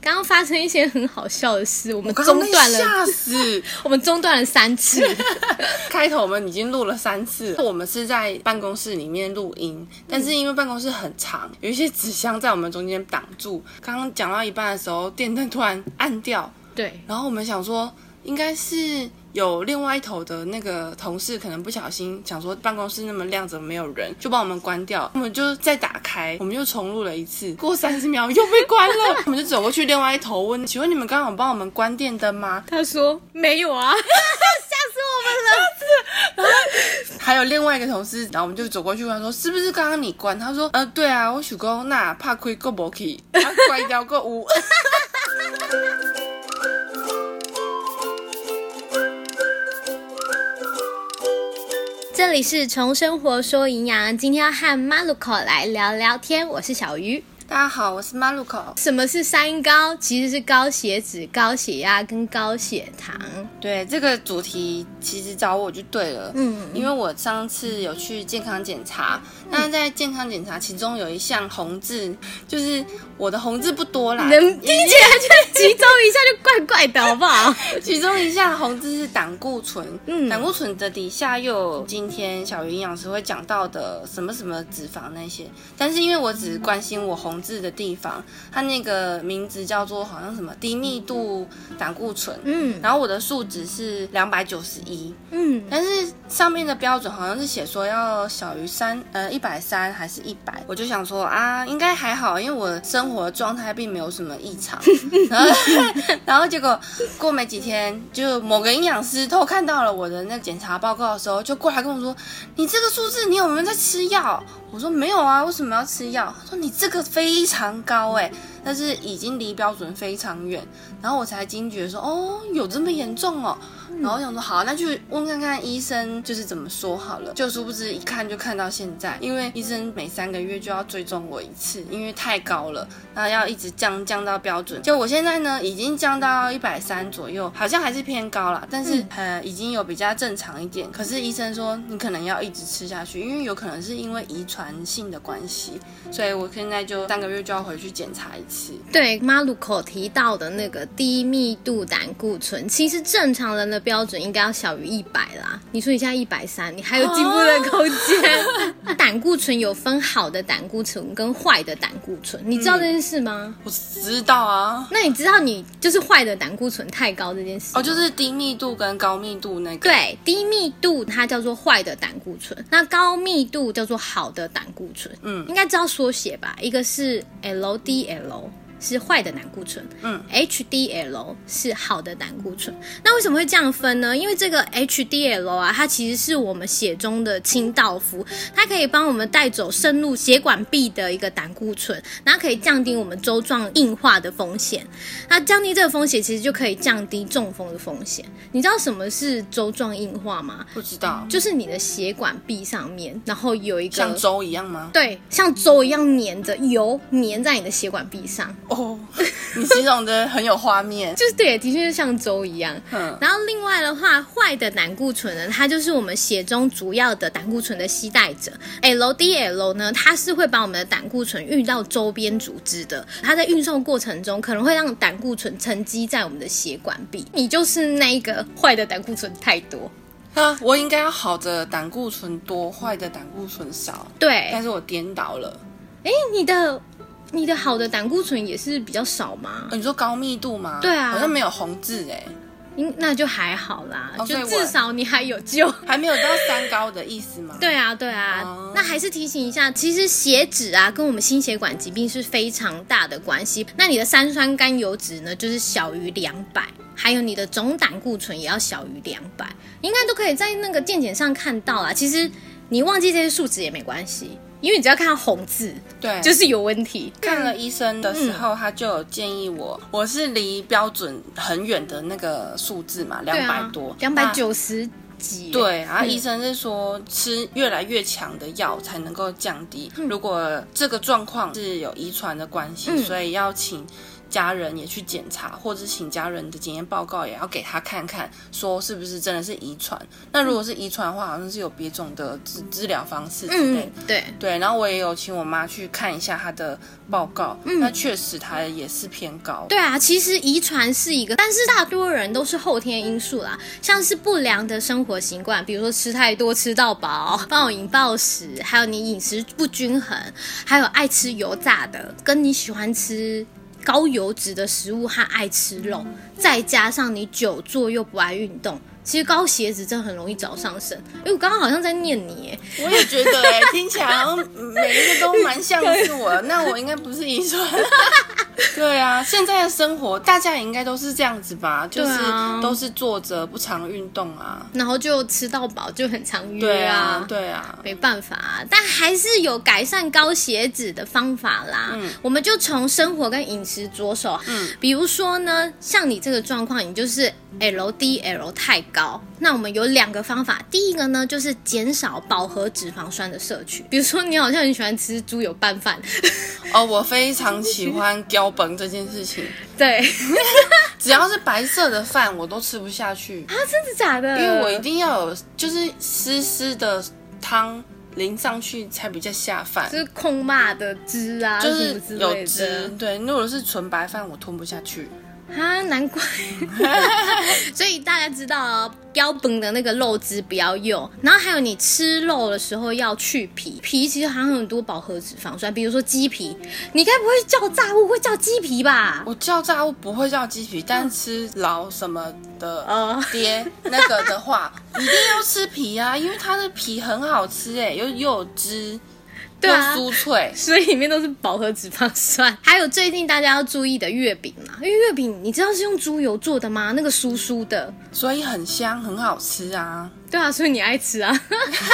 刚刚发生一些很好笑的事，我们中断了，吓死！我们中断了三次。开头我们已经录了三次，我们是在办公室里面录音，但是因为办公室很长，有一些纸箱在我们中间挡住。刚刚讲到一半的时候，电灯突然暗掉，对，然后我们想说，应该是有另外一头的那个同事可能不小心想说办公室那么亮，怎么没有人，就帮我们关掉。我们就再打开，我们又重录了一次，过三十秒又被关了。我们就走过去另外一头问：“请问你们刚刚有帮我们关电灯吗他说没有啊，吓死我们了。还有另外一个同事，然后我们就走过去问他说：“是不是刚刚你关？”他说：“呃，对啊，我许工那怕亏够不可以，他关掉个五。” 这里是从生活说营养，今天要和马路口来聊聊天。我是小鱼。大家好，我是马路口。什么是三高？其实是高血脂、高血压跟高血糖。对这个主题，其实找我就对了。嗯，因为我上次有去健康检查，那在健康检查其中有一项红字，就是我的红字不多啦，能听起来就集中一下就怪怪的，好不好？其中一项红字是胆固醇，嗯胆固醇的底下又有今天小云营养师会讲到的什么什么脂肪那些，但是因为我只关心我红字的地方，它那个名字叫做好像什么低密度胆固醇，嗯然后我的数值是两百九十一，嗯，但是上面的标准好像是写说要小于三呃一百三还是一百，我就想说啊应该还好，因为我生活的状态并没有什么异常。然后然后结果过没几天，就某个营养师偷看到了我的那个检查报告的时候，就过来跟我说：“你这个数字你有没有在吃药？”我说：“没有啊，为什么要吃药？”他说：“你这个非常高哎、但是已经离标准非常远。”然后我才惊觉说：“哦，有这么严重哦。”然后我想说好，那去问看看医生就是怎么说好了。就殊不知一看就看到现在，因为医生每三个月就要追踪我一次，因为太高了，那要一直降降到标准。就我现在呢，已经降到一百三左右，好像还是偏高啦，但是、呃已经有比较正常一点。可是医生说你可能要一直吃下去，因为有可能是因为遗传性的关系，所以我现在就三个月就要回去检查一次。对，马路口提到的那个低密度胆固醇，其实正常人的标准应该要小于一百啦。你说你现在一百三，你还有进步的空间。那 胆固醇有分好的胆固醇跟坏的胆固醇，你知道这件事吗？我知道啊，那你知道你就是坏的胆固醇太高这件事哦，就是低密度跟高密度那个。对，低密度它叫做坏的胆固醇，那高密度叫做好的胆固醇。嗯应该知道缩写吧？一个是 LDL。是坏的胆固醇，嗯，HDL 是好的胆固醇。那为什么会这样分呢？因为这个 HDL 啊，它其实是我们血中的清道夫，它可以帮我们带走深入血管壁的一个胆固醇，然后可以降低我们周状硬化的风险。那降低这个风险，其实就可以降低中风的风险。你知道什么是周状硬化吗？不知道，就是你的血管壁上面，然后有一个像粥一样吗？对，像粥一样粘着油粘在你的血管壁上，哦，你形容的很有画面。就是对，的确是像粥一样。嗯，然后另外的话，坏的胆固醇呢，它就是我们血中主要的胆固醇的携带者。LDL 呢，它是会把我们的胆固醇运到周边组织的，它在运送过程中可能会让胆固醇沉积在我们的血管壁。你就是那一个坏的胆固醇太多，啊，我应该要好的胆固醇多，坏的胆固醇少，对但，是我颠倒了。哎，你的你的好的胆固醇也是比较少吗？哦你说高密度吗？对啊好像没有红字哎，应那就还好啦，就至少你还有救。还没有到三高的意思吗？，对啊，对啊，哦那还是提醒一下，其实血脂啊跟我们心血管疾病是非常大的关系。那你的三酸甘油脂呢，就是小于两百，还有你的总胆固醇也要小于两百，应该都可以在那个健检上看到啦。其实你忘记这些数值也没关系，因为你只要看到红字对，就是有问题。看了医生的时候，他就有建议我，我是离标准很远的那个数字嘛，两百多，啊两百九十几。对，然后嗯医生是说吃越来越强的药才能够降低。嗯如果这个状况是有遗传的关系，嗯所以要请家人也去检查，或者是请家人的检验报告也要给他看看，说是不是真的是遗传。那如果是遗传的话，好像是有别种的治治疗方式之类的。嗯，对，对，然后我也有请我妈去看一下她的报告，那确实她也是偏高。对啊，其实遗传是一个，但是大多人都是后天因素啦，像是不良的生活习惯，比如说吃太多、吃到饱、暴饮暴食，还有你饮食不均衡，还有爱吃油炸的，跟你喜欢吃高油脂的食物和爱吃肉，再加上你久坐又不爱运动。其实高血脂真的很容易找上身，因为我刚刚好像在念你耶，我也觉得哎、听起来好像每一个都蛮像是我，那我应该不是遗传。对啊，现在的生活大家也应该都是这样子吧，就是都是坐着不常运动啊。然后就吃到饱，就很常约对啊，对啊，没办法、啊，但还是有改善高血脂的方法啦。嗯我们就从生活跟饮食着手。嗯，比如说呢，像你这个状况，你就是 LDL 太高。那我们有两个方法，第一个呢就是减少饱和脂肪酸的摄取。比如说，你好像很喜欢吃猪油拌饭，哦，我非常喜欢标本这件事情，对，只要是白色的饭我都吃不下去，啊，真的假的？因为我一定要有就是湿湿的汤淋上去才比较下饭就。是空骂的汁啊，就是有汁的，对。如果是纯白饭，我吞不下去。啊，难怪。所以大家知道哦，标本的那个肉汁不要用，然后还有你吃肉的时候要去皮，皮其实含很多饱和脂肪酸，比如说鸡皮，你该不会叫炸物会叫鸡皮吧？我叫炸物不会叫鸡皮，但吃老什么的呃，爹那个的话，一定要吃皮啊，因为它的皮很好吃哎，又又有汁，又对啊酥脆。所以里面都是饱和脂肪酸。还有最近大家要注意的月饼嘛，因为月饼你知道是用猪油做的吗？那个酥酥的。所以很香，很好吃啊！对啊，所以你爱吃啊。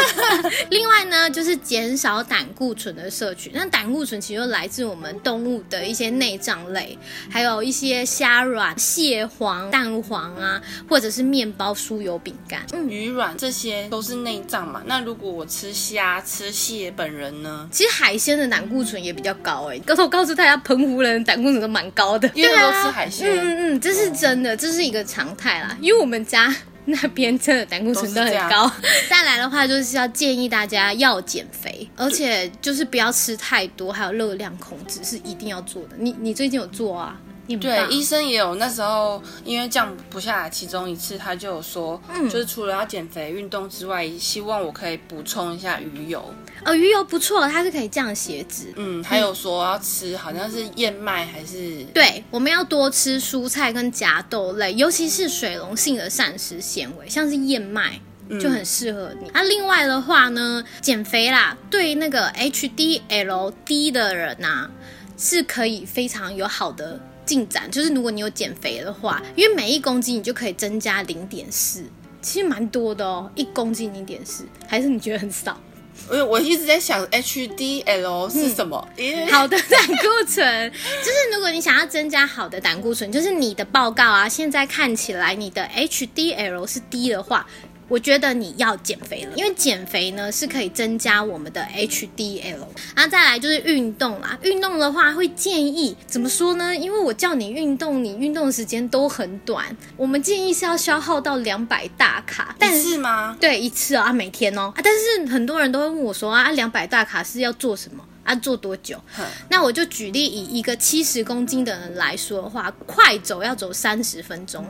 另外呢，就是减少胆固醇的摄取。那胆固醇其实就来自我们动物的一些内脏类，还有一些虾软、蟹黄、蛋黄啊，或者是面包、酥油、饼干。嗯，鱼软这些都是内脏嘛。那如果我吃虾、吃蟹本人呢？其实海鲜的胆固醇也比较高哎、欸。高头告诉大家，澎湖人胆固醇都蛮高的，因为对啊都吃海鲜嗯嗯嗯，这是真的，这是一个常态啦。因为我们家。那边真的胆固醇都很高。再来的话，就是要建议大家要减肥，而且就是不要吃太多，还有热量控制是一定要做的。你你最近有做啊？对，医生也有那时候因为降不下来，其中一次他就有说，嗯，就是除了要减肥、运动之外，希望我可以补充一下鱼油。哦，鱼油不错，它是可以降血脂。嗯，还有说要吃，好像是燕麦还是？对，我们要多吃蔬菜跟夹豆类，尤其是水溶性的膳食纤维，像是燕麦。就很适合你。那、嗯啊、另外的话呢，减肥啦，对那个 HDL 低的人呐、啊，是可以非常有好的。进展就是，如果你有减肥的话，因为每一公斤你就可以增加零点四，其实蛮多的哦，一公斤零点四，还是你觉得很少？我我一直在想 HDL 是什么？嗯、好的胆固醇，就是如果你想要增加好的胆固醇，就是你的报告啊，现在看起来你的 HDL 是低的话。我觉得你要减肥了，因为减肥呢是可以增加我们的 HDL。然后再来就是运动啦，运动的话会建议怎么说呢？因为我叫你运动，你运动的时间都很短，我们建议是要消耗到两百大卡。但是吗？对，一次啊，每天哦。啊，但是很多人都会问我说啊，两百大卡是要做什么？啊，做多久？那我就举例以一个七十公斤的人来说的话，快走要走三十分钟，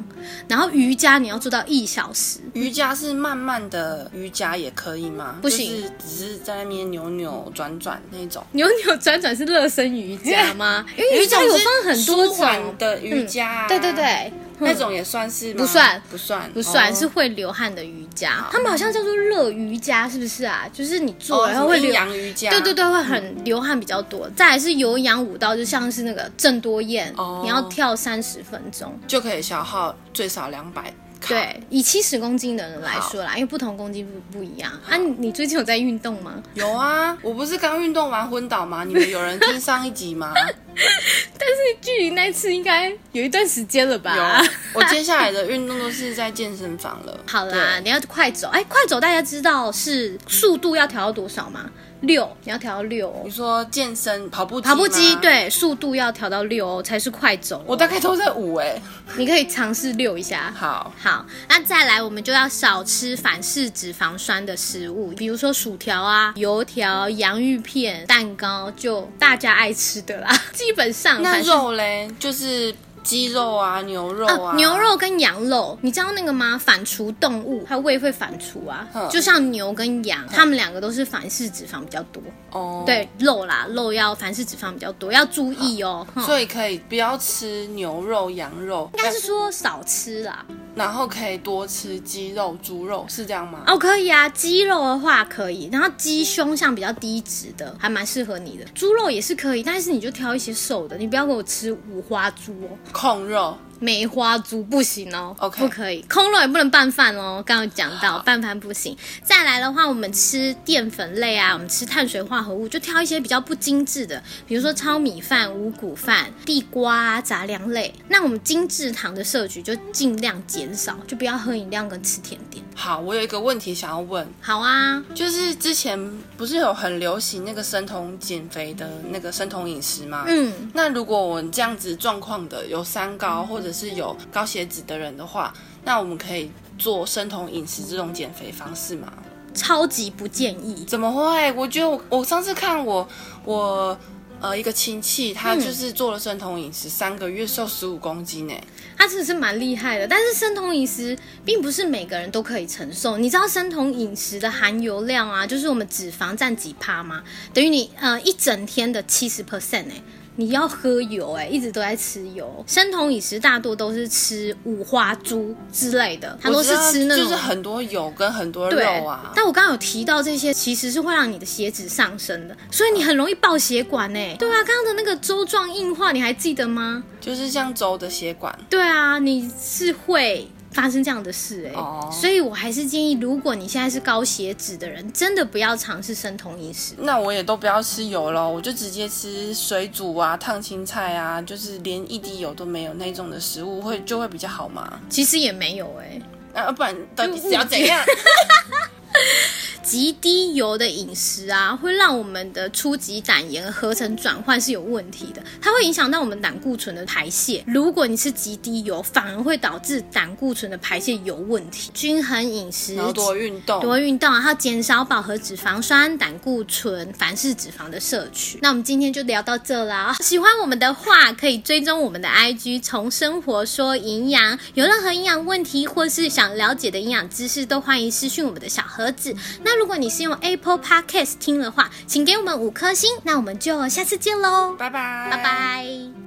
然后瑜伽你要做到一小时。瑜伽是慢慢的瑜伽也可以吗？不行，就是只是在那边扭扭转转那种。扭扭转转是热身瑜伽吗？因为瑜伽有分很多种的瑜伽、啊嗯，对对对。那种也算是不算，不算，不算，是会流汗的瑜伽。他们好像叫做热瑜伽，是不是啊？就是你做哦然后会流阳瑜伽，对对对，会很流汗比较多。再来是有氧舞蹈，就像是那个郑多燕，你要跳三十分钟就可以消耗最少两百。对，以七十公斤的人来说啦，因为不同公斤不不一样。啊，你最近有在运动吗？有啊，我不是刚运动完昏倒吗？你们有人听上一集吗？但是距离那次应该有一段时间了吧？有，我接下来的运动都是在健身房了。好啦，你要快走。哎，快走，大家知道是速度要调到多少吗？六，你要调到六。你说健身跑步跑步机对，速度要调到六哦，才是快走。我大概都在五哎，你可以尝试六一下。好，好，那再来，我们就要少吃反式脂肪酸的食物，比如说薯条啊、油条、洋芋片、蛋糕，就大家爱吃的啦。基本上，那肉嘞，就是。鸡肉啊，牛肉啊，牛肉跟羊肉，你知道那个吗？反刍动物，它胃会反刍啊，就像牛跟羊，它们两个都是反式脂肪比较多。哦，对，肉啦，肉要反式脂肪比较多，要注意哦。所以可以不要吃牛肉、羊肉，应该是说少吃啦。然后可以多吃鸡肉、猪肉，是这样吗？哦，可以啊，鸡肉的话可以，然后鸡胸像比较低脂的，还蛮适合你的。猪肉也是可以，但是你就挑一些瘦的，你不要给我吃五花猪哦。控肉。梅花猪不行哦，OK，不可以，空肉也不能拌饭哦。刚刚讲到拌饭不行。再来的话，我们吃淀粉类啊，我们吃碳水化合物，就挑一些比较不精致的，比如说糙米饭、五谷饭、地瓜、杂粮类。那我们精致糖的摄取就尽量减少，就不要喝饮料跟吃甜点。好，我有一个问题想要问。好啊，就是之前不是有很流行那个生酮减肥的那个生酮饮食吗？嗯，那如果我这样子状况的有三高或者者是有高血脂的人的话，那我们可以做生酮饮食这种减肥方式吗？超级不建议。怎么会？我觉得我我上次看我我呃一个亲戚，他就是做了生酮饮食，三个月瘦十五公斤呢。他真的是蛮厉害的。但是生酮饮食并不是每个人都可以承受。你知道生酮饮食的含油量啊，就是我们脂肪占几趴吗？等于你呃一整天的七十 percent 哎。你要喝油哎，一直都在吃油。生酮饮食大多都是吃五花猪之类的，它都是吃那种就是很多油跟很多肉啊。但我刚刚有提到这些，其实是会让你的血脂上升的，所以你很容易爆血管哎。对啊，刚刚的那个粥状硬化你还记得吗？就是像粥的血管。对啊，你是会。发生这样的事哎，所以我还是建议，如果你现在是高血脂的人，真的不要尝试生酮饮食。那我也都不要吃油了，我就直接吃水煮啊、烫青菜啊，就是连一滴油都没有那种的食物，会就会比较好吗？其实也没有哎，那不然到底是要怎样？极低油的饮食啊，会让我们的初级胆盐合成转换是有问题的，它会影响到我们胆固醇的排泄。如果你是极低油，反而会导致胆固醇的排泄有问题。均衡饮食，多运动，多运动，然后减少饱和脂肪酸、胆固醇、反式脂肪的摄取。那我们今天就聊到这啦。喜欢我们的话，可以追踪我们的 IG，从生活说营养。有任何营养问题或是想了解的营养知识，都欢迎私讯我们的小盒子。那如果你是用 Apple Podcast 听的话，请给我们五颗星。那我们就下次见喽，拜拜，拜拜。